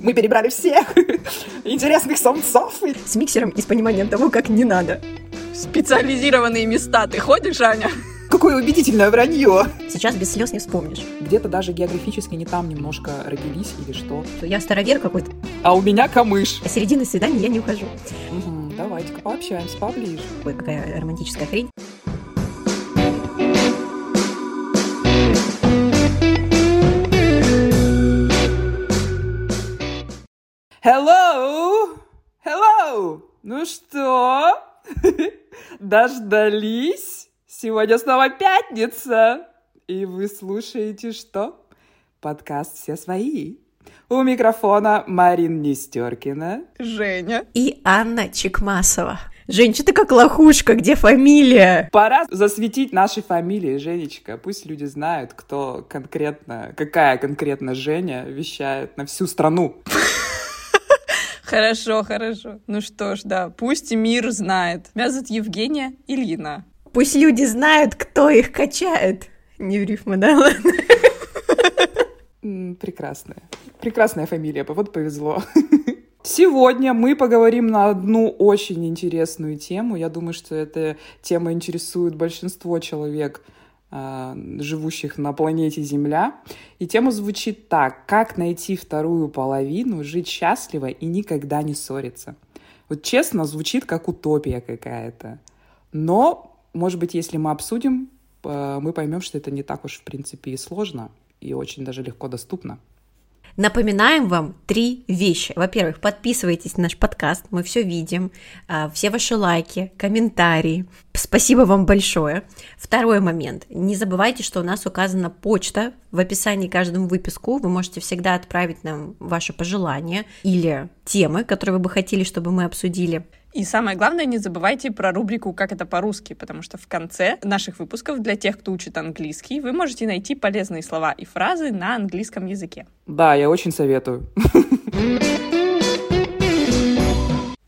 Мы перебрали всех интересных самцов. С миксером и с пониманием того, как не надо. Специализированные места. Ты ходишь, Аня? Какое убедительное вранье. Сейчас без слез не вспомнишь. Где-то даже географически не там немножко родились или что. Я старовер какой-то. А у меня камыш. А середины свидания я не ухожу. Угу, давайте-ка пообщаемся поближе. Ой, какая романтическая хрень. Hello! Hello! Ну что? Дождались? Сегодня снова пятница. И вы слушаете что? Подкаст «Все свои». У микрофона Марин Нестеркина. Женя. И Анна Чекмасова. Жень, что ты как лохушка, где фамилия? Пора засветить наши фамилии, Женечка. Пусть люди знают, кто конкретно, какая конкретно Женя вещает на всю страну. Хорошо, хорошо. Ну что ж, да, пусть мир знает. Меня зовут Евгения Ильина. Пусть люди знают, кто их качает. Не в рифму, да? Ладно. Прекрасная. Прекрасная фамилия, вот повезло. Сегодня мы поговорим на одну очень интересную тему. Я думаю, что эта тема интересует большинство человек, живущих на планете Земля. И тема звучит так. Как найти вторую половину, жить счастливо и никогда не ссориться. Вот честно, звучит как утопия какая-то. Но, может быть, если мы обсудим, а, мы поймем, что это не так уж, в принципе, и сложно, и очень даже легко доступно. Напоминаем вам три вещи. Во-первых, подписывайтесь на наш подкаст, мы все видим, а, все ваши лайки, комментарии. Спасибо вам большое. Второй момент. Не забывайте, что у нас указана почта в описании к каждому выпуску. Вы можете всегда отправить нам ваши пожелания или темы, которые вы бы хотели, чтобы мы обсудили. И самое главное, не забывайте про рубрику «Как это по-русски», потому что в конце наших выпусков для тех, кто учит английский, вы можете найти полезные слова и фразы на английском языке. Да, я очень советую.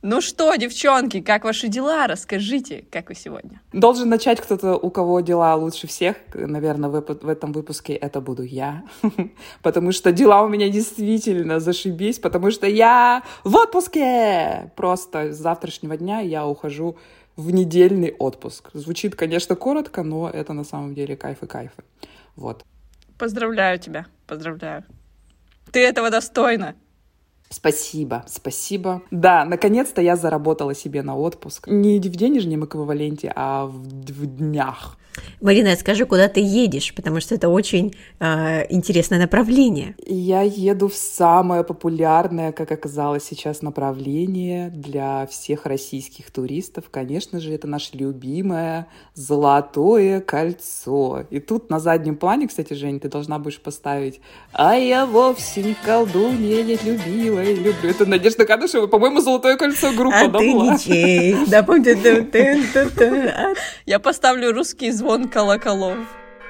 Ну что, девчонки, как ваши дела? Расскажите, как вы сегодня? Должен начать кто-то, у кого дела лучше всех. Наверное, в, в этом выпуске это буду я. потому что дела у меня действительно зашибись, потому что я в отпуске! Просто с завтрашнего дня я ухожу в недельный отпуск. Звучит, конечно, коротко, но это на самом деле кайф и кайфы. Вот. Поздравляю тебя, поздравляю. Ты этого достойна. Спасибо, спасибо. Да, наконец-то я заработала себе на отпуск. Не в денежном эквиваленте, а в, в днях. Марина, скажи, куда ты едешь, потому что это очень э, интересное направление. Я еду в самое популярное, как оказалось сейчас, направление для всех российских туристов. Конечно же, это наше любимое Золотое кольцо. И тут на заднем плане, кстати, Жень, ты должна будешь поставить «А я вовсе не колдунья, не любила и люблю». Это Надежда Кадышева, по-моему, Золотое кольцо группа, а да, ты была? ничей. Да? Я поставлю русский звон колоколов.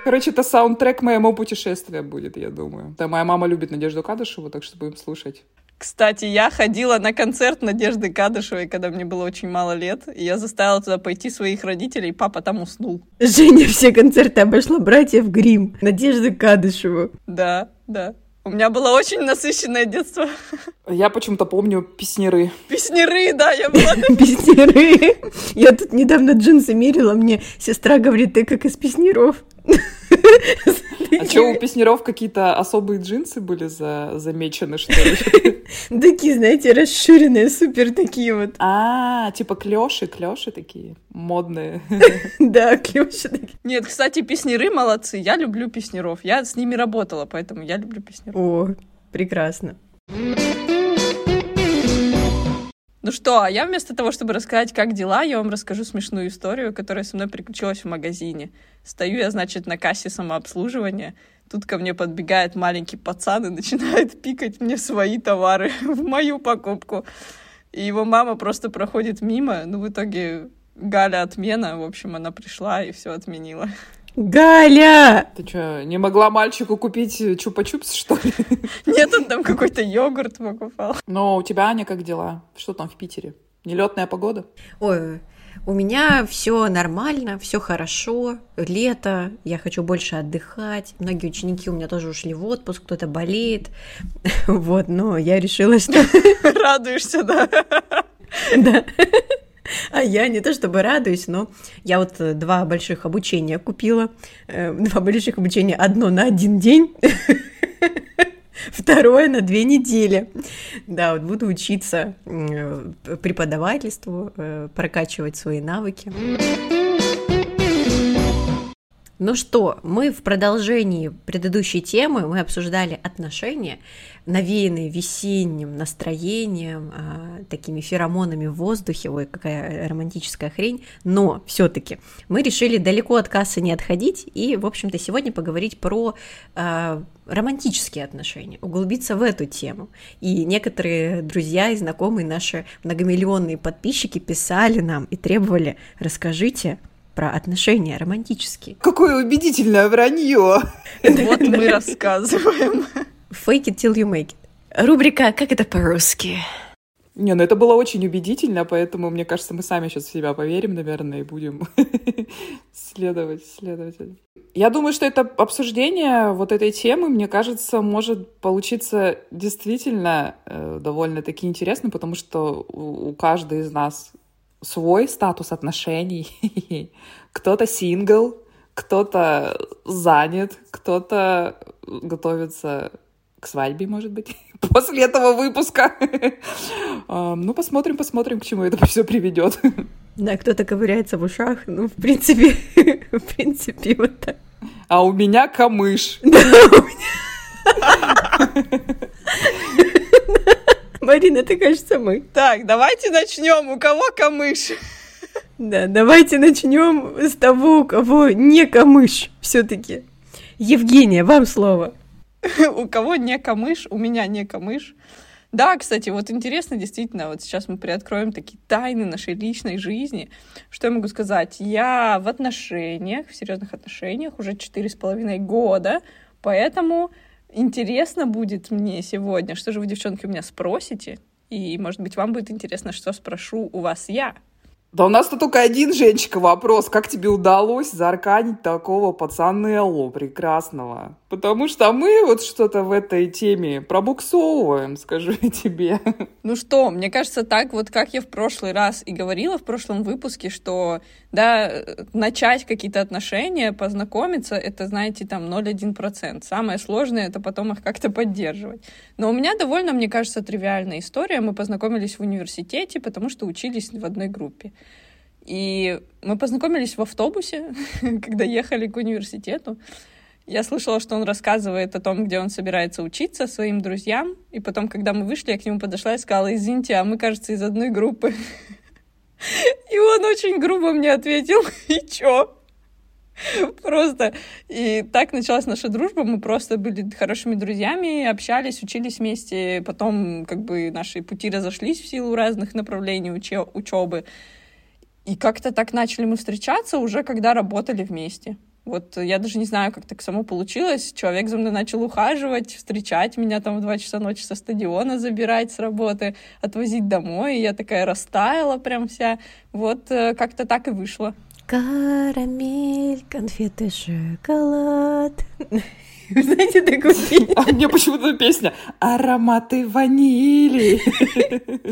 Короче, это саундтрек моему путешествия будет, я думаю. Да, моя мама любит Надежду Кадышеву, так что будем слушать. Кстати, я ходила на концерт Надежды Кадышевой, когда мне было очень мало лет, и я заставила туда пойти своих родителей, и папа там уснул. Женя все концерты обошла братьев Грим, Надежды Кадышеву. Да, да. У меня было очень насыщенное детство. Я почему-то помню песнеры. Песнеры, да, я была. Песнеры. Я тут недавно джинсы мерила, мне сестра говорит, ты как из песнеров. А что, у песнеров какие-то особые джинсы были за... замечены, что ли? Такие, знаете, расширенные, супер такие вот. А, типа клёши, клёши такие модные. Да, клёши такие. Нет, кстати, песнеры молодцы. Я люблю песнеров. Я с ними работала, поэтому я люблю песнеров. О, прекрасно. Ну что, а я вместо того, чтобы рассказать, как дела, я вам расскажу смешную историю, которая со мной приключилась в магазине. Стою я, значит, на кассе самообслуживания. Тут ко мне подбегает маленький пацан и начинает пикать мне свои товары в мою покупку. И его мама просто проходит мимо. Ну, в итоге Галя отмена. В общем, она пришла и все отменила. Галя! Ты что, не могла мальчику купить чупа-чупс, что ли? Нет, он там какой-то йогурт покупал. Но у тебя, Аня, как дела? Что там в Питере? Нелетная погода? Ой, У меня все нормально, все хорошо, лето, я хочу больше отдыхать. Многие ученики у меня тоже ушли в отпуск, кто-то болеет. Вот, но я решила, что... Радуешься, да? Да. А я не то чтобы радуюсь, но я вот э, два больших обучения купила. Э, два больших обучения, одно на один день, второе на две недели. Да, вот буду учиться э, преподавательству, прокачивать свои навыки. Ну что, мы в продолжении предыдущей темы, мы обсуждали отношения, навеянные весенним настроением, а, такими феромонами в воздухе, ой, какая романтическая хрень, но все таки мы решили далеко от кассы не отходить и, в общем-то, сегодня поговорить про а, романтические отношения, углубиться в эту тему. И некоторые друзья и знакомые наши многомиллионные подписчики писали нам и требовали, расскажите, про отношения романтические. Какое убедительное вранье! Вот мы рассказываем. Fake it till you make it. Рубрика «Как это по-русски?» Не, ну это было очень убедительно, поэтому, мне кажется, мы сами сейчас в себя поверим, наверное, и будем следовать, следовать. Я думаю, что это обсуждение вот этой темы, мне кажется, может получиться действительно э, довольно-таки интересным, потому что у, у каждой из нас свой статус отношений. кто-то сингл, кто-то занят, кто-то готовится к свадьбе, может быть, после этого выпуска. ну, посмотрим, посмотрим, к чему это все приведет. Да, кто-то ковыряется в ушах, ну, в принципе, в принципе, вот так. А у меня камыш. Да, у меня... Марина, это, кажется, мы. Так, давайте начнем. У кого камыш? Да, давайте начнем с того, у кого не камыш все-таки. Евгения, вам слово. У кого не камыш, у меня не камыш. Да, кстати, вот интересно, действительно, вот сейчас мы приоткроем такие тайны нашей личной жизни. Что я могу сказать? Я в отношениях, в серьезных отношениях уже четыре с половиной года, поэтому интересно будет мне сегодня, что же вы, девчонки, у меня спросите, и, может быть, вам будет интересно, что спрошу у вас я. Да у нас тут только один, Женечка, вопрос. Как тебе удалось заарканить такого пацанеллу прекрасного? Потому что мы вот что-то в этой теме пробуксовываем, скажу я тебе. Ну что, мне кажется, так вот, как я в прошлый раз и говорила в прошлом выпуске, что, да, начать какие-то отношения, познакомиться, это, знаете, там 0,1%. Самое сложное — это потом их как-то поддерживать. Но у меня довольно, мне кажется, тривиальная история. Мы познакомились в университете, потому что учились в одной группе. И мы познакомились в автобусе, когда ехали к университету. Я слышала, что он рассказывает о том, где он собирается учиться своим друзьям. И потом, когда мы вышли, я к нему подошла и сказала, извините, а мы, кажется, из одной группы. И он очень грубо мне ответил, и чё? Просто. И так началась наша дружба. Мы просто были хорошими друзьями, общались, учились вместе. Потом как бы наши пути разошлись в силу разных направлений учебы. И как-то так начали мы встречаться уже, когда работали вместе. Вот я даже не знаю, как так само получилось. Человек за мной начал ухаживать, встречать меня там в два часа ночи со стадиона, забирать с работы, отвозить домой. И я такая растаяла прям вся. Вот э, как-то так и вышло. Карамель, конфеты, шоколад. Знаете такую песню? А мне почему-то песня «Ароматы ванили».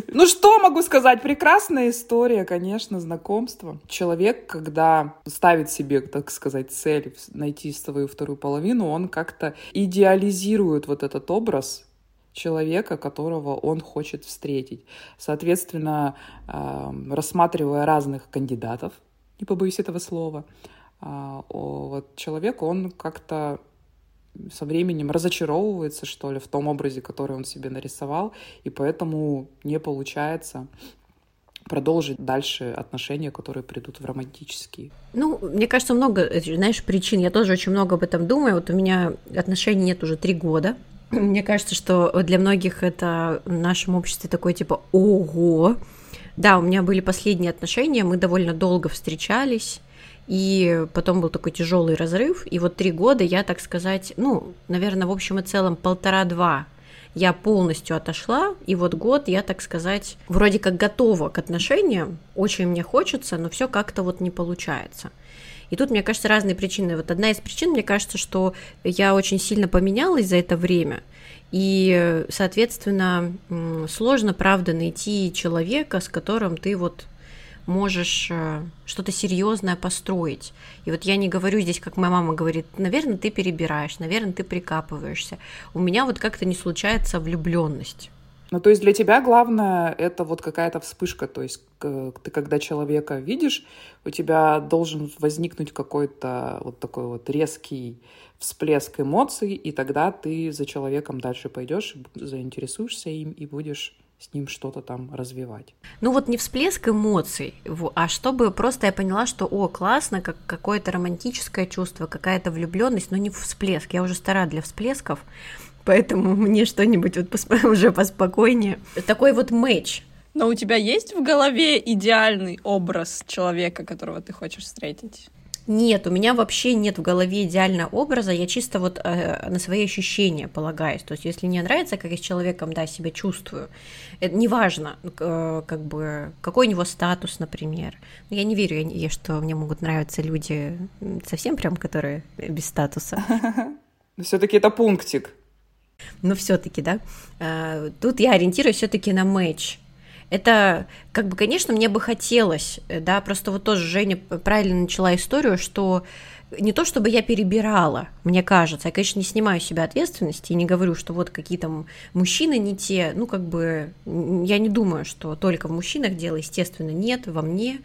Ну что могу сказать? Прекрасная история, конечно, знакомство. Человек, когда ставит себе, так сказать, цель найти свою вторую половину, он как-то идеализирует вот этот образ человека, которого он хочет встретить. Соответственно, рассматривая разных кандидатов, не побоюсь этого слова, а, вот человек, он как-то со временем разочаровывается, что ли, в том образе, который он себе нарисовал, и поэтому не получается продолжить дальше отношения, которые придут в романтические. Ну, мне кажется, много, знаешь, причин. Я тоже очень много об этом думаю. Вот у меня отношений нет уже три года. Мне кажется, что для многих это в нашем обществе такой типа «Ого!». Да, у меня были последние отношения, мы довольно долго встречались, и потом был такой тяжелый разрыв. И вот три года я, так сказать, ну, наверное, в общем и целом полтора-два я полностью отошла, и вот год я, так сказать, вроде как готова к отношениям, очень мне хочется, но все как-то вот не получается. И тут, мне кажется, разные причины. Вот одна из причин, мне кажется, что я очень сильно поменялась за это время. И, соответственно, сложно, правда, найти человека, с которым ты вот можешь э, что-то серьезное построить. И вот я не говорю здесь, как моя мама говорит, наверное, ты перебираешь, наверное, ты прикапываешься. У меня вот как-то не случается влюбленность. Ну, то есть для тебя главное это вот какая-то вспышка, то есть ты когда человека видишь, у тебя должен возникнуть какой-то вот такой вот резкий всплеск эмоций, и тогда ты за человеком дальше пойдешь, заинтересуешься им и будешь с ним что-то там развивать. Ну вот не всплеск эмоций, а чтобы просто я поняла, что о, классно, как какое-то романтическое чувство, какая-то влюбленность, но не всплеск. Я уже стара для всплесков, поэтому мне что-нибудь вот пос- уже поспокойнее. Такой вот мэч. Но у тебя есть в голове идеальный образ человека, которого ты хочешь встретить? Нет, у меня вообще нет в голове идеального образа, я чисто вот э, на свои ощущения полагаюсь. То есть, если мне нравится, как я с человеком, да, себя чувствую, это неважно, э, как бы, какой у него статус, например. Ну, я не верю, я, я, что мне могут нравиться люди совсем прям, которые без статуса. Но все-таки это пунктик. Ну, все-таки, да. Э, тут я ориентируюсь все-таки на матч. Это, как бы, конечно, мне бы хотелось, э, да, просто вот тоже Женя правильно начала историю, что не то чтобы я перебирала, мне кажется, я, конечно, не снимаю себя ответственности и не говорю, что вот какие-то мужчины не те, ну, как бы, я не думаю, что только в мужчинах дело, естественно, нет, во мне,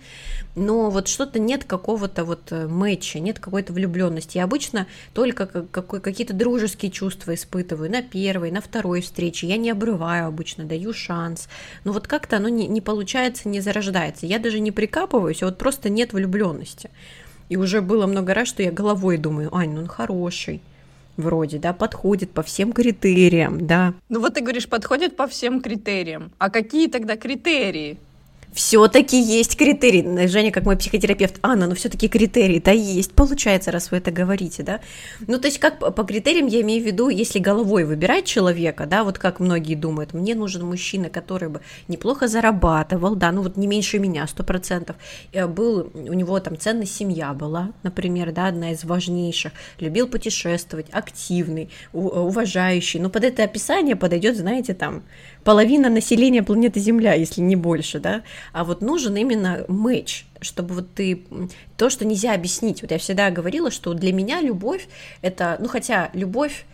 но вот что-то нет какого-то вот э, матча, нет какой-то влюбленности. Я обычно только какие-то дружеские чувства испытываю на первой, на второй встрече, я не обрываю обычно, даю шанс, но вот как-то оно не, не получается, не зарождается, я даже не прикапываюсь, а вот просто нет влюбленности. И уже было много раз, что я головой думаю, Ань, ну он хороший, вроде, да, подходит по всем критериям, да. Ну вот ты говоришь, подходит по всем критериям. А какие тогда критерии? Все-таки есть критерии. Женя, как мой психотерапевт, Анна, ну все-таки критерии-то есть, получается, раз вы это говорите, да? Ну, то есть, как по критериям я имею в виду, если головой выбирать человека, да, вот как многие думают, мне нужен мужчина, который бы неплохо зарабатывал, да, ну вот не меньше меня, сто процентов, э, был, у него там ценная семья была, например, да, одна из важнейших, любил путешествовать, активный, уважающий, ну, под это описание подойдет, знаете, там, половина населения планеты Земля, если не больше, да, а вот нужен именно мэч, чтобы вот ты то, что нельзя объяснить. Вот я всегда говорила, что для меня любовь это, ну хотя любовь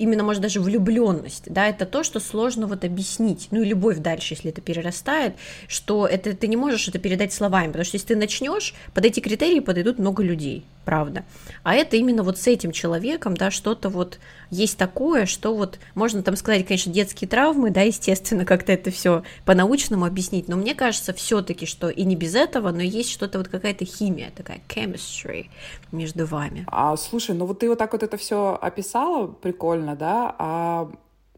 именно, может, даже влюбленность, да, это то, что сложно вот объяснить, ну и любовь дальше, если это перерастает, что это ты не можешь это передать словами, потому что если ты начнешь, под эти критерии подойдут много людей, правда. А это именно вот с этим человеком, да, что-то вот есть такое, что вот можно там сказать, конечно, детские травмы, да, естественно, как-то это все по-научному объяснить, но мне кажется все-таки, что и не без этого, но есть что-то вот какая-то химия, такая chemistry между вами. А слушай, ну вот ты вот так вот это все описала прикольно, да, а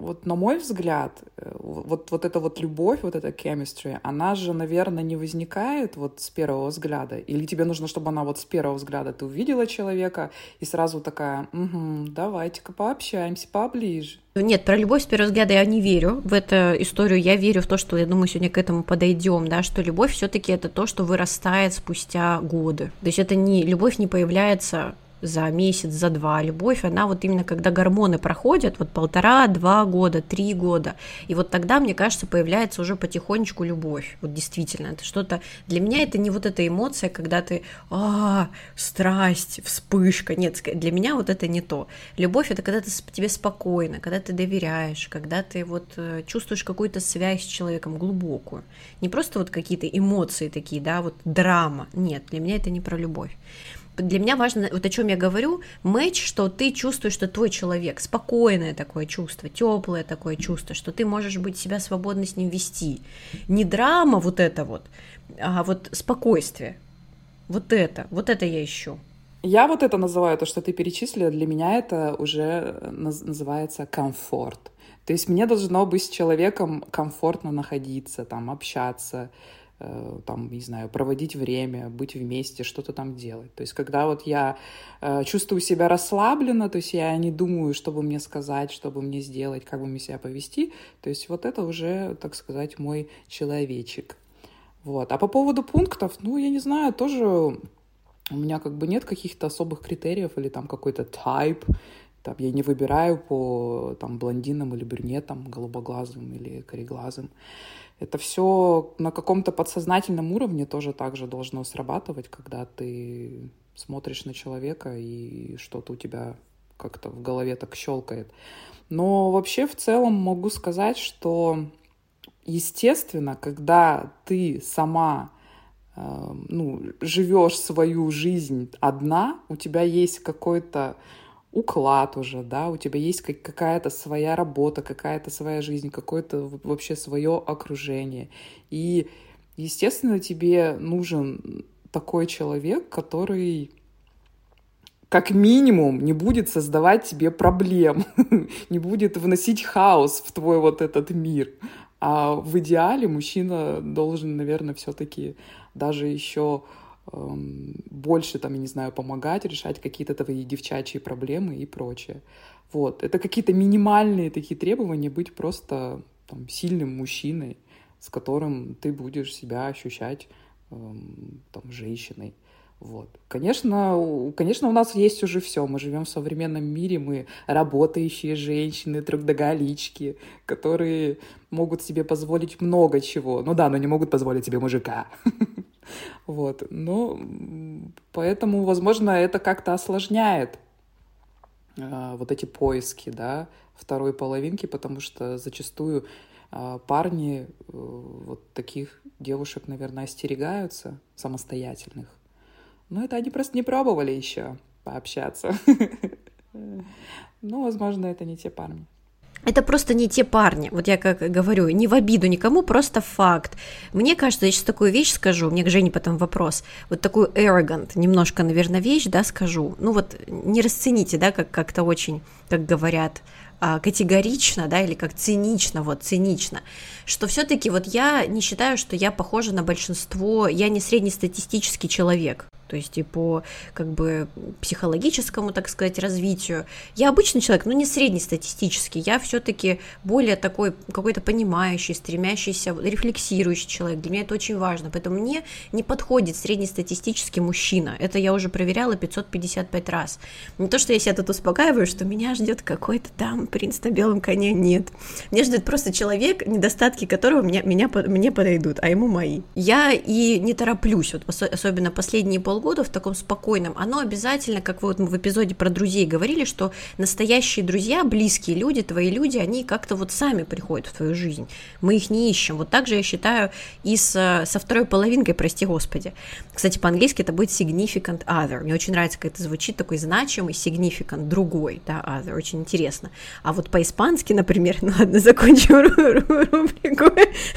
вот на мой взгляд, э, вот, вот эта вот любовь, вот эта chemistry, она же, наверное, не возникает вот с первого взгляда. Или тебе нужно, чтобы она вот с первого взгляда ты увидела человека и сразу такая, угу, давайте-ка пообщаемся поближе. Нет, про любовь с первого взгляда я не верю в эту историю. Я верю в то, что, я думаю, сегодня к этому подойдем, да, что любовь все-таки это то, что вырастает спустя годы. То есть это не любовь не появляется за месяц, за два. Любовь, она вот именно когда гормоны проходят, вот полтора, два года, три года, и вот тогда, мне кажется, появляется уже потихонечку любовь. Вот действительно, это что-то... Для меня это не вот эта эмоция, когда ты, а, страсть, вспышка. Нет, для меня вот это не то. Любовь — это когда ты тебе спокойно, когда ты доверяешь, когда ты вот э, чувствуешь какую-то связь с человеком глубокую. Не просто вот какие-то эмоции такие, да, вот драма. Нет, для меня это не про любовь для меня важно, вот о чем я говорю, матч, что ты чувствуешь, что твой человек, спокойное такое чувство, теплое такое чувство, что ты можешь быть себя свободно с ним вести. Не драма вот это вот, а вот спокойствие. Вот это, вот это я ищу. Я вот это называю, то, что ты перечислила, для меня это уже называется комфорт. То есть мне должно быть с человеком комфортно находиться, там, общаться, э, там, не знаю, проводить время, быть вместе, что-то там делать. То есть, когда вот я э, чувствую себя расслабленно, то есть я не думаю, что бы мне сказать, что бы мне сделать, как бы мне себя повести, то есть вот это уже, так сказать, мой человечек. Вот. А по поводу пунктов, ну, я не знаю, тоже у меня как бы нет каких-то особых критериев или там какой-то type, там, я не выбираю по там, блондинам или брюнетам, голубоглазым или кореглазым. Это все на каком-то подсознательном уровне тоже так же должно срабатывать, когда ты смотришь на человека и что-то у тебя как-то в голове так щелкает. Но вообще в целом могу сказать, что естественно, когда ты сама э, ну, живешь свою жизнь одна, у тебя есть какой-то уклад уже, да, у тебя есть какая-то своя работа, какая-то своя жизнь, какое-то вообще свое окружение. И, естественно, тебе нужен такой человек, который как минимум не будет создавать тебе проблем, не будет вносить хаос в твой вот этот мир. А в идеале мужчина должен, наверное, все-таки даже еще больше, там, я не знаю, помогать, решать какие-то твои девчачьи проблемы и прочее. Вот. Это какие-то минимальные такие требования быть просто там, сильным мужчиной, с которым ты будешь себя ощущать эм, там, женщиной. Вот. Конечно, конечно, у нас есть уже все. Мы живем в современном мире, мы работающие женщины, трудоголички, которые могут себе позволить много чего. Ну да, но не могут позволить себе мужика. Вот. Ну, поэтому, возможно, это как-то осложняет а, вот эти поиски, да, второй половинки, потому что зачастую а, парни э, вот таких девушек, наверное, остерегаются самостоятельных. Но это они просто не пробовали еще пообщаться. Ну, возможно, это не те парни это просто не те парни. Вот я как говорю, не в обиду никому, просто факт. Мне кажется, я сейчас такую вещь скажу, мне к Жене потом вопрос. Вот такую arrogant, немножко, наверное, вещь, да, скажу. Ну вот не расцените, да, как как-то очень, как говорят, а, категорично, да, или как цинично, вот, цинично, что все-таки вот я не считаю, что я похожа на большинство, я не среднестатистический человек, то есть и по как бы психологическому, так сказать, развитию. Я обычный человек, но не среднестатистический, я все-таки более такой какой-то понимающий, стремящийся, рефлексирующий человек. Для меня это очень важно, поэтому мне не подходит среднестатистический мужчина. Это я уже проверяла 555 раз. Не то, что я себя тут успокаиваю, что меня ждет какой-то там принц на белом коне, нет. Меня ждет просто человек, недостатки которого меня, меня, мне подойдут, а ему мои. Я и не тороплюсь, вот особенно последние полгода полгода в таком спокойном, оно обязательно, как вот мы в эпизоде про друзей говорили, что настоящие друзья, близкие люди, твои люди, они как-то вот сами приходят в твою жизнь. Мы их не ищем. Вот так же я считаю и с, со второй половинкой, прости господи. Кстати, по-английски это будет significant other. Мне очень нравится, как это звучит, такой значимый significant, другой, да, other, очень интересно. А вот по-испански, например, ну ладно, закончим рубрику.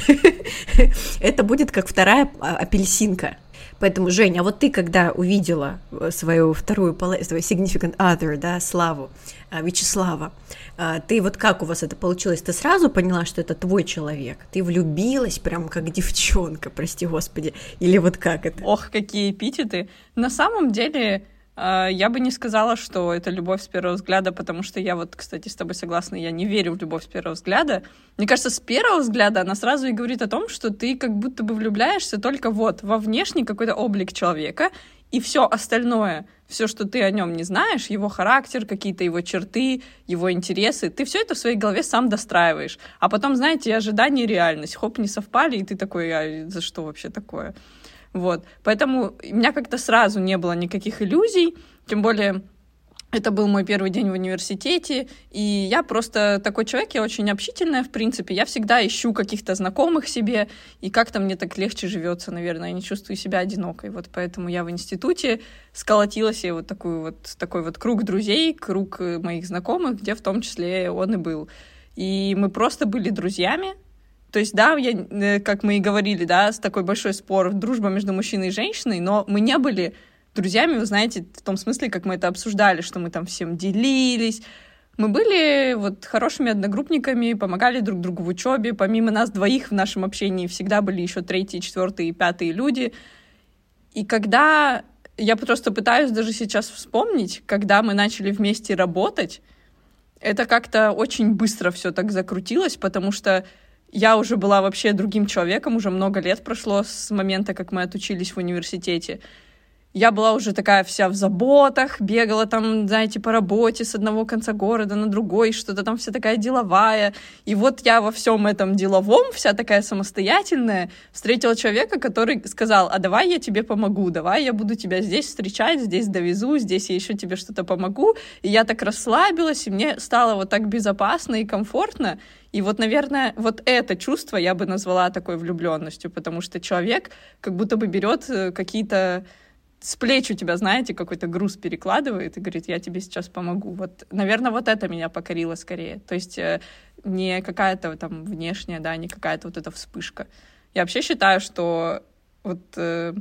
Это будет как вторая а, апельсинка. Поэтому, Женя, а вот ты, когда увидела э, свою вторую половину, свою significant other, да, Славу, э, Вячеслава, э, ты вот как у вас это получилось? Ты сразу поняла, что это твой человек? Ты влюбилась прям как девчонка, прости господи? Или вот как это? Ох, какие эпитеты! На самом деле, я бы не сказала, что это любовь с первого взгляда, потому что я вот, кстати, с тобой согласна, я не верю в любовь с первого взгляда. Мне кажется, с первого взгляда она сразу и говорит о том, что ты как будто бы влюбляешься только вот во внешний какой-то облик человека, и все остальное, все, что ты о нем не знаешь, его характер, какие-то его черты, его интересы, ты все это в своей голове сам достраиваешь. А потом, знаете, ожидания и реальность, хоп, не совпали, и ты такой, а за что вообще такое? Вот. Поэтому у меня как-то сразу не было никаких иллюзий, тем более это был мой первый день в университете, и я просто такой человек, я очень общительная, в принципе. Я всегда ищу каких-то знакомых себе, и как-то мне так легче живется, наверное, я не чувствую себя одинокой. Вот поэтому я в институте сколотила себе вот, такую вот такой вот круг друзей, круг моих знакомых, где в том числе он и был. И мы просто были друзьями, то есть, да, я, э, как мы и говорили, да, с такой большой спор, дружба между мужчиной и женщиной, но мы не были друзьями, вы знаете, в том смысле, как мы это обсуждали, что мы там всем делились, Мы были вот хорошими одногруппниками, помогали друг другу в учебе. Помимо нас двоих в нашем общении всегда были еще третьи, четвертые, пятые люди. И когда я просто пытаюсь даже сейчас вспомнить, когда мы начали вместе работать, это как-то очень быстро все так закрутилось, потому что я уже была вообще другим человеком, уже много лет прошло с момента, как мы отучились в университете я была уже такая вся в заботах, бегала там, знаете, по работе с одного конца города на другой, что-то там вся такая деловая. И вот я во всем этом деловом, вся такая самостоятельная, встретила человека, который сказал, а давай я тебе помогу, давай я буду тебя здесь встречать, здесь довезу, здесь я еще тебе что-то помогу. И я так расслабилась, и мне стало вот так безопасно и комфортно. И вот, наверное, вот это чувство я бы назвала такой влюбленностью, потому что человек как будто бы берет э, какие-то с плеч у тебя, знаете, какой-то груз перекладывает и говорит, я тебе сейчас помогу. Вот, наверное, вот это меня покорило скорее. То есть э, не какая-то там внешняя, да, не какая-то вот эта вспышка. Я вообще считаю, что вот э,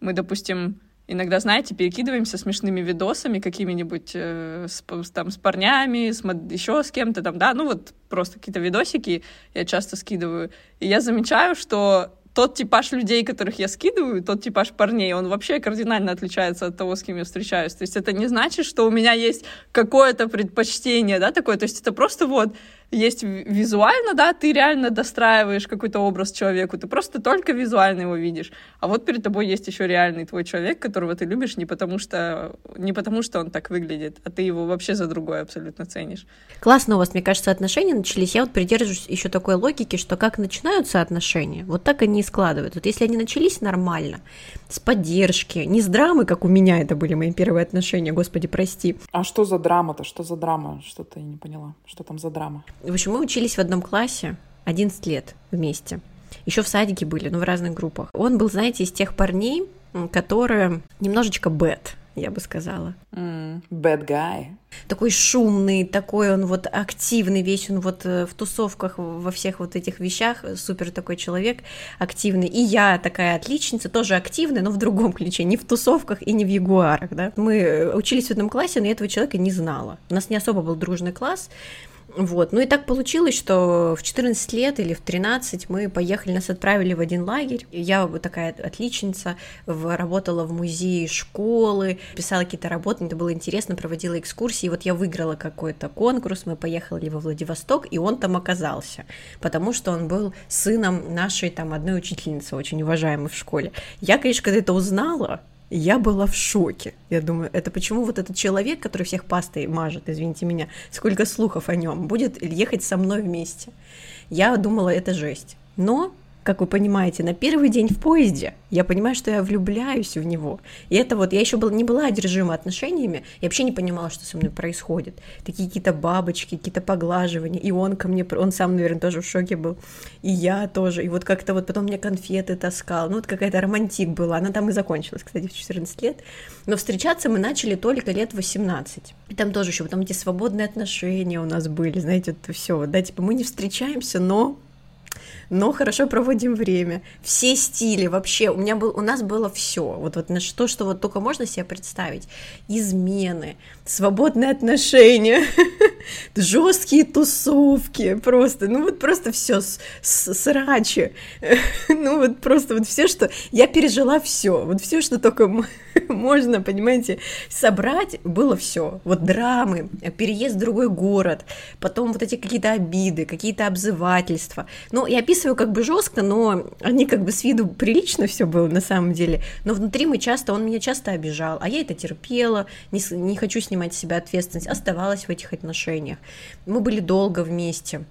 мы, допустим, иногда, знаете, перекидываемся смешными видосами какими-нибудь э, с, там, с парнями, с, еще с кем-то там, да, ну вот просто какие-то видосики я часто скидываю, и я замечаю, что тот типаж людей, которых я скидываю, тот типаж парней, он вообще кардинально отличается от того, с кем я встречаюсь. То есть это не значит, что у меня есть какое-то предпочтение, да, такое. То есть это просто вот есть визуально, да, ты реально достраиваешь какой-то образ человеку, ты просто только визуально его видишь. А вот перед тобой есть еще реальный твой человек, которого ты любишь не потому что, не потому что он так выглядит, а ты его вообще за другое абсолютно ценишь. Классно у вас, мне кажется, отношения начались. Я вот придерживаюсь еще такой логики, что как начинаются отношения, вот так они и складываются. Вот если они начались нормально, с поддержки, не с драмы, как у меня это были мои первые отношения, господи, прости. А что за драма-то? Что за драма? Что-то я не поняла. Что там за драма? В общем, мы учились в одном классе 11 лет вместе. Еще в садике были, но в разных группах. Он был, знаете, из тех парней, которые немножечко бэт, я бы сказала. Mm, bad guy. Такой шумный, такой он вот активный весь, он вот э, в тусовках, во всех вот этих вещах, супер такой человек активный. И я такая отличница, тоже активная, но в другом ключе, не в тусовках и не в ягуарах, да. Мы э, учились в одном классе, но я этого человека не знала. У нас не особо был дружный класс, вот. Ну и так получилось, что в 14 лет или в 13 мы поехали, нас отправили в один лагерь. Я такая отличница, работала в музее школы, писала какие-то работы, мне это было интересно, проводила экскурсии. Вот я выиграла какой-то конкурс, мы поехали во Владивосток, и он там оказался, потому что он был сыном нашей там одной учительницы, очень уважаемой в школе. Я, конечно, когда это узнала, я была в шоке. Я думаю, это почему вот этот человек, который всех пастой мажет, извините меня, сколько слухов о нем, будет ехать со мной вместе. Я думала, это жесть. Но как вы понимаете, на первый день в поезде я понимаю, что я влюбляюсь в него. И это вот, я еще был, не была одержима отношениями, я вообще не понимала, что со мной происходит. Такие какие-то бабочки, какие-то поглаживания, и он ко мне, он сам, наверное, тоже в шоке был, и я тоже, и вот как-то вот потом мне конфеты таскал, ну вот какая-то романтик была, она там и закончилась, кстати, в 14 лет, но встречаться мы начали только лет 18. И там тоже еще потом эти свободные отношения у нас были, знаете, вот все, да, типа мы не встречаемся, но но хорошо проводим время. Все стили вообще, у меня был, у нас было все, вот, вот на что, что вот только можно себе представить. Измены, свободные отношения, жесткие тусовки, просто, ну вот просто все с, с, срачи, ну вот просто вот все, что я пережила все, вот все, что только можно, понимаете, собрать, было все. Вот драмы, переезд в другой город, потом вот эти какие-то обиды, какие-то обзывательства. Ну, я описываю как бы жестко, но они как бы с виду прилично все было на самом деле. Но внутри мы часто, он меня часто обижал, а я это терпела, не, не хочу снимать с себя ответственность, оставалась в этих отношениях. Мы были долго вместе.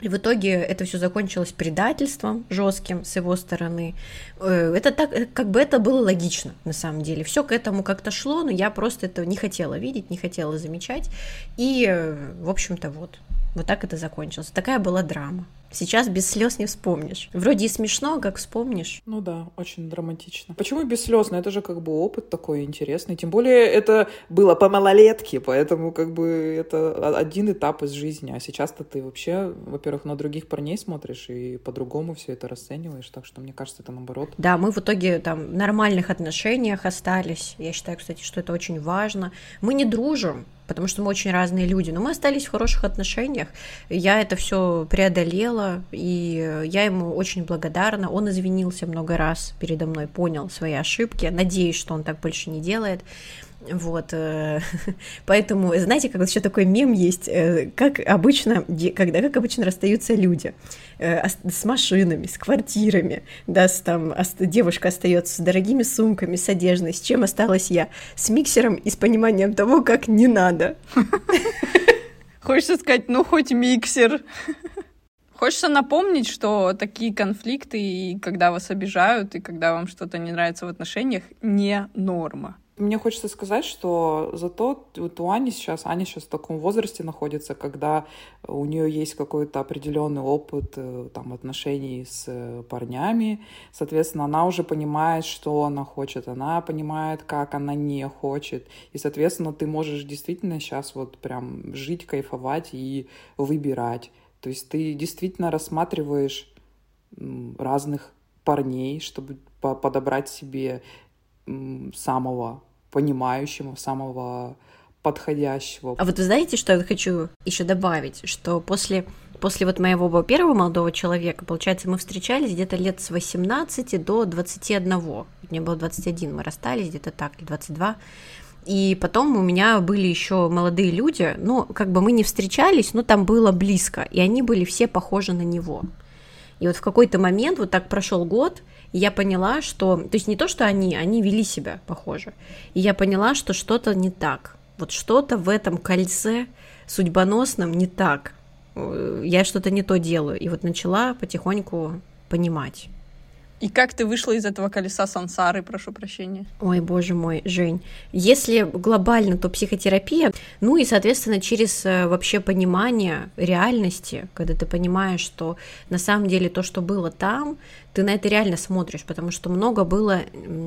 И в итоге это все закончилось предательством жестким с его стороны. Э, это так, э, как бы это было логично на самом деле. Все к этому как-то шло, но я просто этого не хотела видеть, не хотела замечать. И, э, в общем-то, вот, вот так это закончилось. Такая была драма. Сейчас без слез не вспомнишь. Вроде и смешно, как вспомнишь. Ну да, очень драматично. Почему без слез? Ну это же как бы опыт такой интересный. Тем более это было по малолетке, поэтому как бы это один этап из жизни. А сейчас-то ты вообще, во-первых, на других парней смотришь и по-другому все это расцениваешь. Так что мне кажется, это наоборот. Да, мы в итоге там в нормальных отношениях остались. Я считаю, кстати, что это очень важно. Мы не дружим, потому что мы очень разные люди, но мы остались в хороших отношениях. Я это все преодолела, и я ему очень благодарна. Он извинился много раз передо мной, понял свои ошибки. Надеюсь, что он так больше не делает. Вот, э, поэтому, знаете, как вот еще такой мем есть, э, как обычно, когда, как обычно расстаются люди э, с машинами, с квартирами, да, с, там, девушка остается с дорогими сумками, с одеждой, с чем осталась я? С миксером и с пониманием того, как не надо. Хочется сказать, ну, хоть миксер. Хочется напомнить, что такие конфликты, и когда вас обижают, и когда вам что-то не нравится в отношениях, не норма. Мне хочется сказать, что зато вот у Ани сейчас, Аня сейчас в таком возрасте находится, когда у нее есть какой-то определенный опыт э, там, отношений с э, парнями. Соответственно, она уже понимает, что она хочет, она понимает, как она не хочет. И, соответственно, ты можешь действительно сейчас вот прям жить, кайфовать и выбирать. То есть ты действительно рассматриваешь разных парней, чтобы подобрать себе самого понимающего, самого подходящего. А вот вы знаете, что я хочу еще добавить, что после после вот моего первого молодого человека, получается, мы встречались где-то лет с 18 до 21. Мне было 21, мы расстались где-то так, или 22. И потом у меня были еще молодые люди, ну, как бы мы не встречались, но там было близко, и они были все похожи на него. И вот в какой-то момент, вот так прошел год, и я поняла, что... То есть не то, что они, они вели себя похоже. И я поняла, что что-то не так. Вот что-то в этом кольце судьбоносном не так. Э, я что-то не то делаю. И вот начала потихоньку понимать. И как ты вышла из этого колеса сансары, прошу прощения? Ой, боже мой, Жень. Если глобально, то психотерапия, ну и, соответственно, через э, вообще понимание реальности, когда ты понимаешь, что на самом деле то, что было там, ты на это реально смотришь, потому что много было,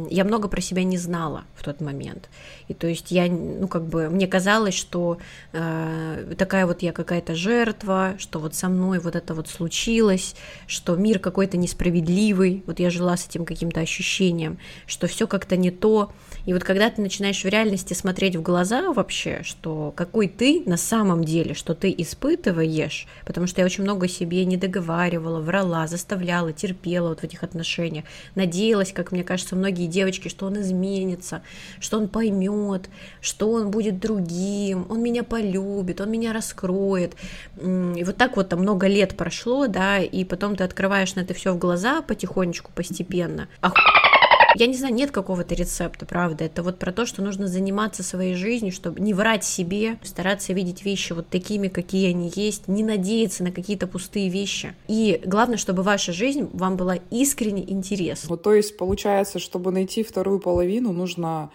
я много про себя не знала в тот момент. И то есть я, ну как бы, мне казалось, что э, такая вот я какая-то жертва, что вот со мной вот это вот случилось, что мир какой-то несправедливый, вот я жила с этим каким-то ощущением, что все как-то не то. И вот когда ты начинаешь в реальности смотреть в глаза вообще, что какой ты на самом деле, что ты испытываешь, потому что я очень много себе не договаривала, врала, заставляла, терпела, вот в этих отношениях. Надеялась, как мне кажется, многие девочки, что он изменится, что он поймет, что он будет другим, он меня полюбит, он меня раскроет. И вот так вот там много лет прошло, да, и потом ты открываешь на это все в глаза потихонечку, постепенно. Оху... Я не знаю, нет какого-то рецепта, правда. Это вот про то, что нужно заниматься своей жизнью, чтобы не врать себе, стараться видеть вещи вот такими, какие они есть, не надеяться на какие-то пустые вещи. И главное, чтобы ваша жизнь вам была искренне интересна. Вот, то есть получается, чтобы найти вторую половину, нужно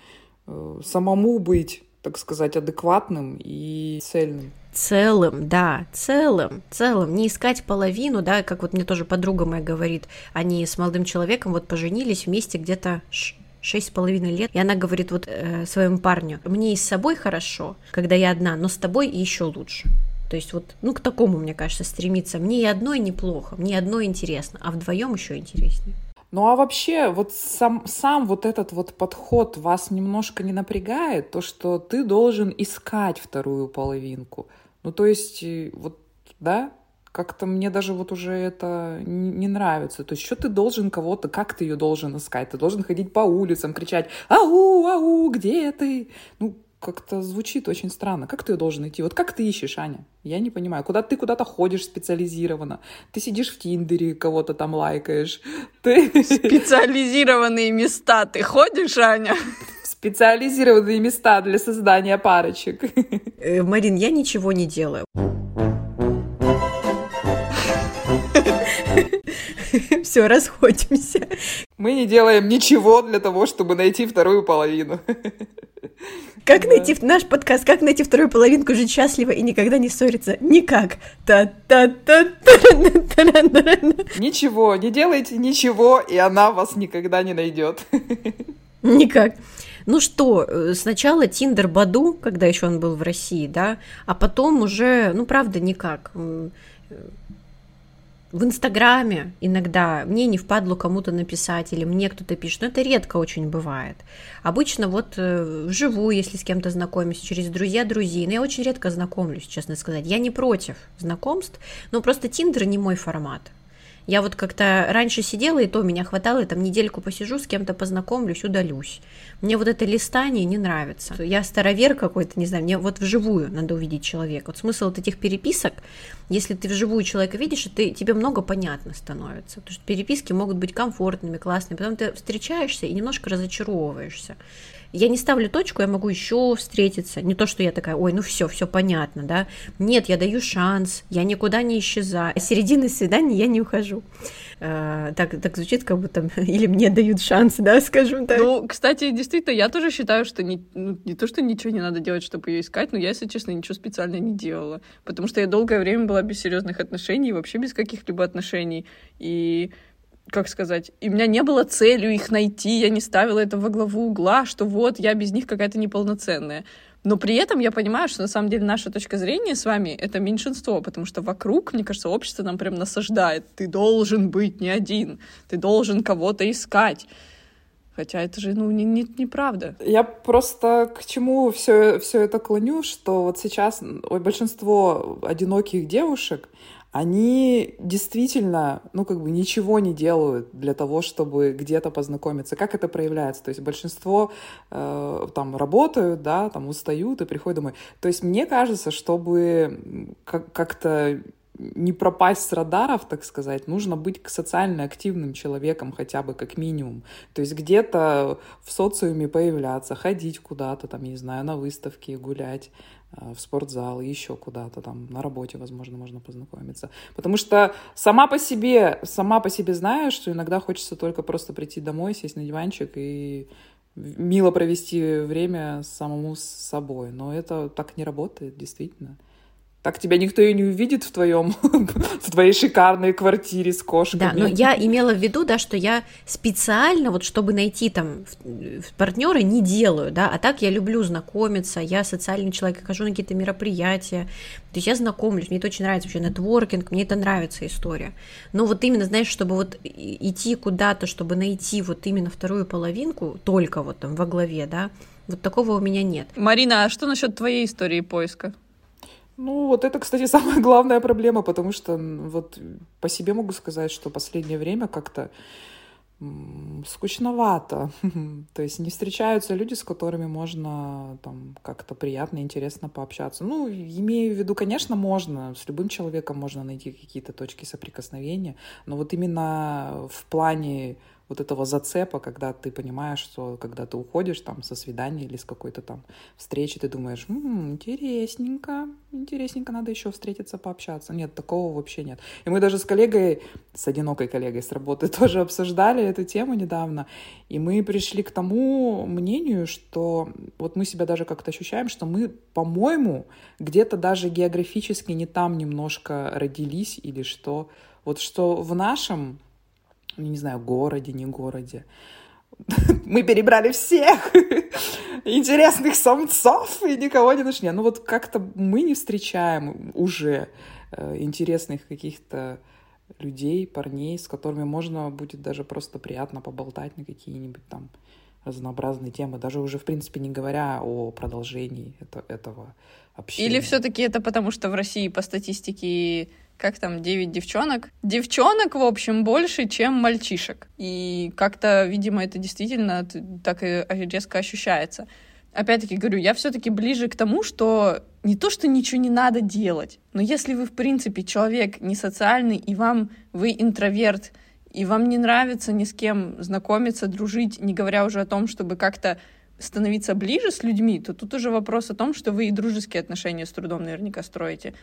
э, самому быть, так сказать, адекватным и цельным целым, да, целым, целым, не искать половину, да, как вот мне тоже подруга моя говорит, они с молодым человеком вот поженились вместе где-то шесть с половиной лет, и она говорит вот э, своему парню, мне и с собой хорошо, когда я одна, но с тобой еще лучше. То есть вот, ну, к такому, мне кажется, стремиться. Мне и одной неплохо, мне одной интересно, а вдвоем еще интереснее. Ну а вообще, вот сам, сам вот этот вот подход вас немножко не напрягает, то, что ты должен искать вторую половинку. Ну, то есть, вот, да, как-то мне даже вот уже это не нравится. То есть, что ты должен кого-то, как ты ее должен искать? Ты должен ходить по улицам, кричать «Ау, ау, где ты?» Ну, как-то звучит очень странно. Как ты ее должен идти? Вот как ты ищешь, Аня? Я не понимаю. Куда ты куда-то ходишь специализированно? Ты сидишь в Тиндере, кого-то там лайкаешь. Ты... Специализированные места ты ходишь, Аня? Специализированные места для создания парочек. Э, Марин, я ничего не делаю. Все, расходимся. Мы не делаем ничего для того, чтобы найти вторую половину. Как да. найти наш подкаст, как найти вторую половинку, жить счастливо и никогда не ссориться? Никак. Ничего, не делайте ничего, и она вас никогда не найдет. Никак. Ну что, э, сначала Тиндер Баду, когда еще он был в России, да, а потом уже, ну правда, никак. в Инстаграме иногда мне не впадло кому-то написать, или мне кто-то пишет, но это редко очень бывает. Обычно вот э, вживую, если с кем-то знакомимся, через друзья друзей, но я очень редко знакомлюсь, честно сказать. Я не против знакомств, но просто Тиндер не мой формат. Я вот как-то раньше сидела, и то меня хватало, и там недельку посижу, с кем-то познакомлюсь, удалюсь. Мне вот это листание не нравится. Я старовер какой-то, не знаю, мне вот вживую надо увидеть человека. Вот смысл вот этих переписок, если ты вживую человека видишь, ты, тебе много понятно становится. Потому что переписки могут быть комфортными, классными. Потом ты встречаешься и немножко разочаровываешься я не ставлю точку, я могу еще встретиться. Не то, что я такая, ой, ну все, все понятно, да. Нет, я даю шанс, я никуда не исчезаю. С середины свидания я не ухожу. А, так, так звучит, как будто или мне дают шанс, да, скажем так. Ну, кстати, действительно, я тоже считаю, что не, ну, не то, что ничего не надо делать, чтобы ее искать, но я, если честно, ничего специально не делала. Потому что я долгое время была без серьезных отношений, вообще без каких-либо отношений. И как сказать, и у меня не было целью их найти, я не ставила это во главу угла, что вот я без них какая-то неполноценная. Но при этом я понимаю, что на самом деле наша точка зрения с вами — это меньшинство, потому что вокруг, мне кажется, общество нам прям насаждает. Ты должен быть не один, ты должен кого-то искать. Хотя это же, ну, не, не, неправда. Я просто к чему все, все это клоню, что вот сейчас большинство одиноких девушек, они действительно, ну, как бы ничего не делают для того, чтобы где-то познакомиться. Как это проявляется? То есть большинство э, там работают, да, там устают и приходят домой. То есть мне кажется, чтобы как-то не пропасть с радаров, так сказать, нужно быть социально активным человеком хотя бы как минимум. То есть где-то в социуме появляться, ходить куда-то, там, не знаю, на выставки, гулять, в спортзал, еще куда-то там, на работе, возможно, можно познакомиться. Потому что сама по себе, сама по себе знаю, что иногда хочется только просто прийти домой, сесть на диванчик и мило провести время самому с собой. Но это так не работает, действительно. Так тебя никто и не увидит в твоем, в твоей шикарной квартире с кошками. Да, но я имела в виду, да, что я специально, вот чтобы найти там партнера, не делаю, да, а так я люблю знакомиться, я социальный человек, я хожу на какие-то мероприятия, то есть я знакомлюсь, мне это очень нравится вообще нетворкинг, мне это нравится история. Но вот именно, знаешь, чтобы вот идти куда-то, чтобы найти вот именно вторую половинку, только вот там во главе, да, вот такого у меня нет. Марина, а что насчет твоей истории поиска? Ну, вот это, кстати, самая главная проблема, потому что вот по себе могу сказать, что последнее время как-то скучновато. То есть не встречаются люди, с которыми можно там как-то приятно, интересно пообщаться. Ну, имею в виду, конечно, можно, с любым человеком можно найти какие-то точки соприкосновения, но вот именно в плане вот этого зацепа, когда ты понимаешь, что когда ты уходишь там со свидания или с какой-то там встречи, ты думаешь, м-м, интересненько, интересненько, надо еще встретиться, пообщаться. Нет, такого вообще нет. И мы даже с коллегой, с одинокой коллегой с работы тоже обсуждали эту тему недавно, и мы пришли к тому мнению, что вот мы себя даже как-то ощущаем, что мы, по-моему, где-то даже географически не там немножко родились или что. Вот что в нашем не знаю, городе, не городе. Мы перебрали всех интересных самцов и никого не нашли. Ну вот как-то мы не встречаем уже э, интересных каких-то людей, парней, с которыми можно будет даже просто приятно поболтать на какие-нибудь там разнообразные темы, даже уже, в принципе, не говоря о продолжении это, этого общения. Или все-таки это потому, что в России по статистике как там, 9 девчонок. Девчонок, в общем, больше, чем мальчишек. И как-то, видимо, это действительно так и резко ощущается. Опять-таки говорю, я все-таки ближе к тому, что не то, что ничего не надо делать, но если вы, в принципе, человек не социальный, и вам, вы интроверт, и вам не нравится ни с кем знакомиться, дружить, не говоря уже о том, чтобы как-то становиться ближе с людьми, то тут уже вопрос о том, что вы и дружеские отношения с трудом наверняка строите.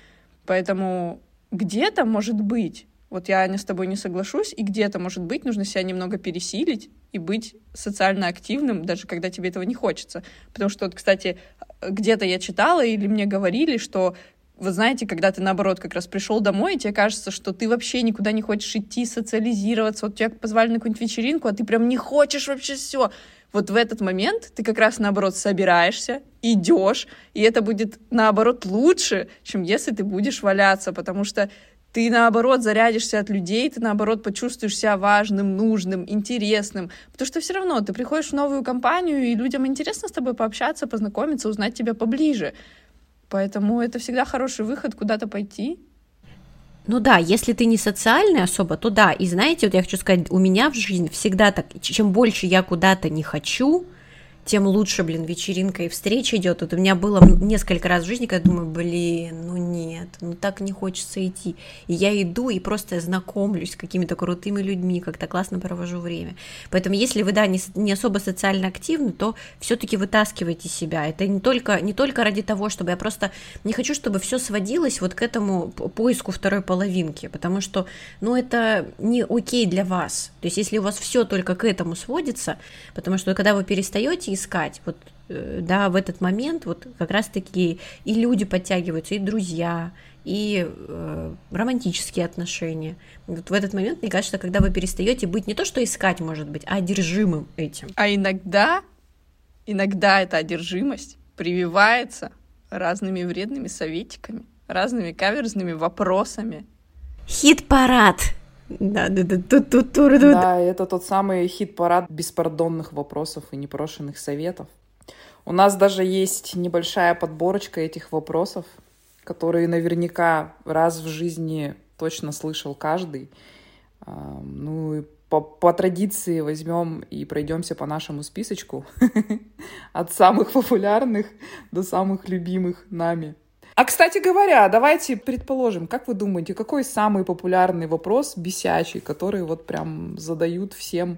Поэтому где-то, может быть, вот я с тобой не соглашусь, и где-то, может быть, нужно себя немного пересилить и быть социально активным, даже когда тебе этого не хочется. Потому что, вот, кстати, где-то я читала или мне говорили, что вы знаете, когда ты, наоборот, как раз пришел домой, и тебе кажется, что ты вообще никуда не хочешь идти, социализироваться, вот тебя позвали на какую-нибудь вечеринку, а ты прям не хочешь вообще все. Вот в этот момент ты как раз, наоборот, собираешься, идешь, и это будет, наоборот, лучше, чем если ты будешь валяться, потому что ты наоборот зарядишься от людей, ты наоборот почувствуешь себя важным, нужным, интересным, потому что все равно ты приходишь в новую компанию, и людям интересно с тобой пообщаться, познакомиться, узнать тебя поближе. Поэтому это всегда хороший выход куда-то пойти. Ну да, если ты не социальный особо, то да. И знаете, вот я хочу сказать, у меня в жизни всегда так, чем больше я куда-то не хочу, тем лучше, блин, вечеринка и встреча идет. Вот у меня было несколько раз в жизни, когда думаю, блин, ну нет, ну так не хочется идти. И я иду и просто знакомлюсь с какими-то крутыми людьми, как-то классно провожу время. Поэтому если вы, да, не, не особо социально активны, то все-таки вытаскивайте себя. Это не только, не только ради того, чтобы я просто не хочу, чтобы все сводилось вот к этому поиску второй половинки, потому что, ну, это не окей для вас. То есть если у вас все только к этому сводится, потому что когда вы перестаете искать. Вот, э, да, в этот момент вот как раз-таки и люди подтягиваются, и друзья, и э, романтические отношения. Вот в этот момент, мне кажется, когда вы перестаете быть не то, что искать, может быть, а одержимым этим. А иногда, иногда эта одержимость прививается разными вредными советиками, разными каверзными вопросами. Хит-парад! Да, да, да, ту -ту -ту -ту. да, это тот самый хит-парад беспардонных вопросов и непрошенных советов. У нас даже есть небольшая подборочка этих вопросов, которые наверняка раз в жизни точно слышал каждый. Ну и по, по традиции возьмем и пройдемся по нашему списочку от самых популярных до самых любимых нами. А, кстати говоря, давайте предположим, как вы думаете, какой самый популярный вопрос бесячий, который вот прям задают всем,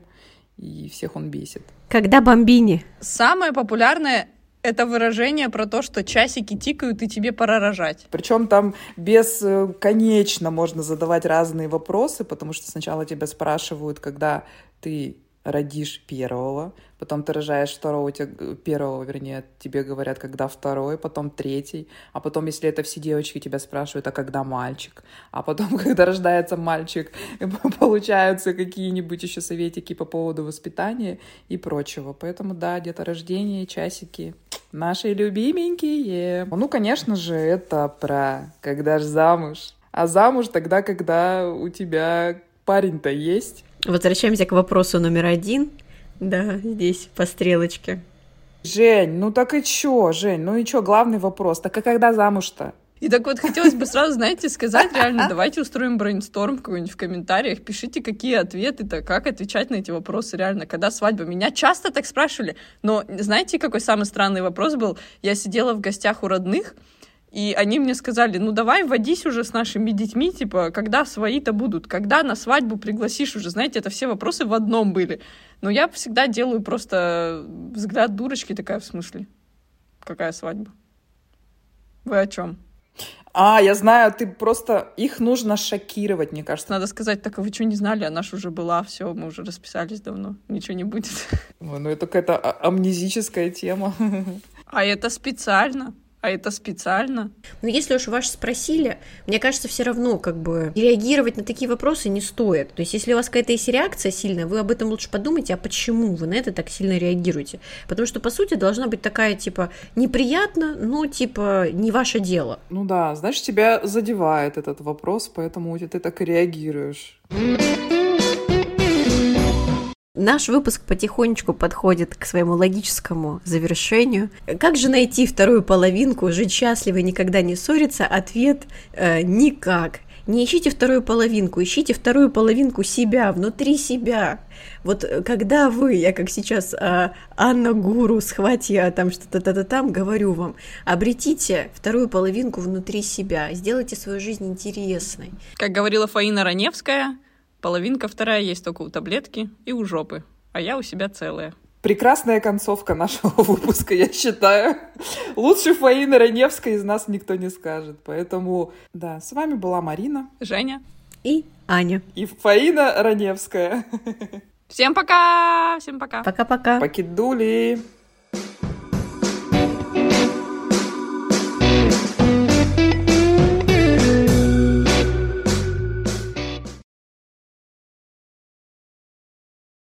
и всех он бесит? Когда бомбини? Самое популярное это выражение про то, что часики тикают и тебе пора рожать. Причем там бесконечно можно задавать разные вопросы, потому что сначала тебя спрашивают, когда ты родишь первого, потом ты рожаешь второго, тебе, первого, вернее, тебе говорят, когда второй, потом третий, а потом, если это все девочки, тебя спрашивают, а когда мальчик, а потом, когда рождается мальчик, получаются какие-нибудь еще советики по поводу воспитания и прочего. Поэтому, да, где-то рождение, часики, наши любименькие. Ну, конечно же, это про когда ж замуж. А замуж тогда, когда у тебя парень-то есть, Возвращаемся к вопросу номер один. Да, здесь по стрелочке. Жень, ну так и чё, Жень, ну и чё, главный вопрос, так а когда замуж-то? И так вот хотелось бы сразу, знаете, сказать реально, давайте устроим брейнсторм какой-нибудь в комментариях, пишите, какие ответы-то, как отвечать на эти вопросы реально, когда свадьба. Меня часто так спрашивали, но знаете, какой самый странный вопрос был? Я сидела в гостях у родных, и они мне сказали, ну давай водись уже с нашими детьми, типа, когда свои-то будут, когда на свадьбу пригласишь уже. Знаете, это все вопросы в одном были. Но я всегда делаю просто взгляд дурочки такая в смысле. Какая свадьба? Вы о чем? А, я знаю, ты просто их нужно шокировать, мне кажется. Надо сказать, так а вы что не знали, а наша уже была, все, мы уже расписались давно, ничего не будет. Ну, это какая-то а, амнезическая тема. А это специально. А это специально? Но если уж вас спросили, мне кажется, все равно как бы реагировать на такие вопросы не стоит. То есть, если у вас какая-то есть реакция сильная, вы об этом лучше подумайте, а почему вы на это так сильно реагируете? Потому что, по сути, должна быть такая, типа, неприятно, но, типа, не ваше дело. Ну да, знаешь, тебя задевает этот вопрос, поэтому ты так и реагируешь. Наш выпуск потихонечку подходит к своему логическому завершению. Как же найти вторую половинку, жить счастливо и никогда не ссориться? Ответ э, никак. Не ищите вторую половинку, ищите вторую половинку себя, внутри себя. Вот э, когда вы, я как сейчас э, Анна Гуру, схватья там что-то там, говорю вам, обретите вторую половинку внутри себя, сделайте свою жизнь интересной. Как говорила Фаина Раневская, Половинка вторая есть только у таблетки и у жопы, а я у себя целая. Прекрасная концовка нашего выпуска, я считаю. Лучше Фаины Раневской из нас никто не скажет. Поэтому, да, с вами была Марина. Женя. И Аня. И Фаина Раневская. Всем пока! Всем пока! Пока-пока! Покидули!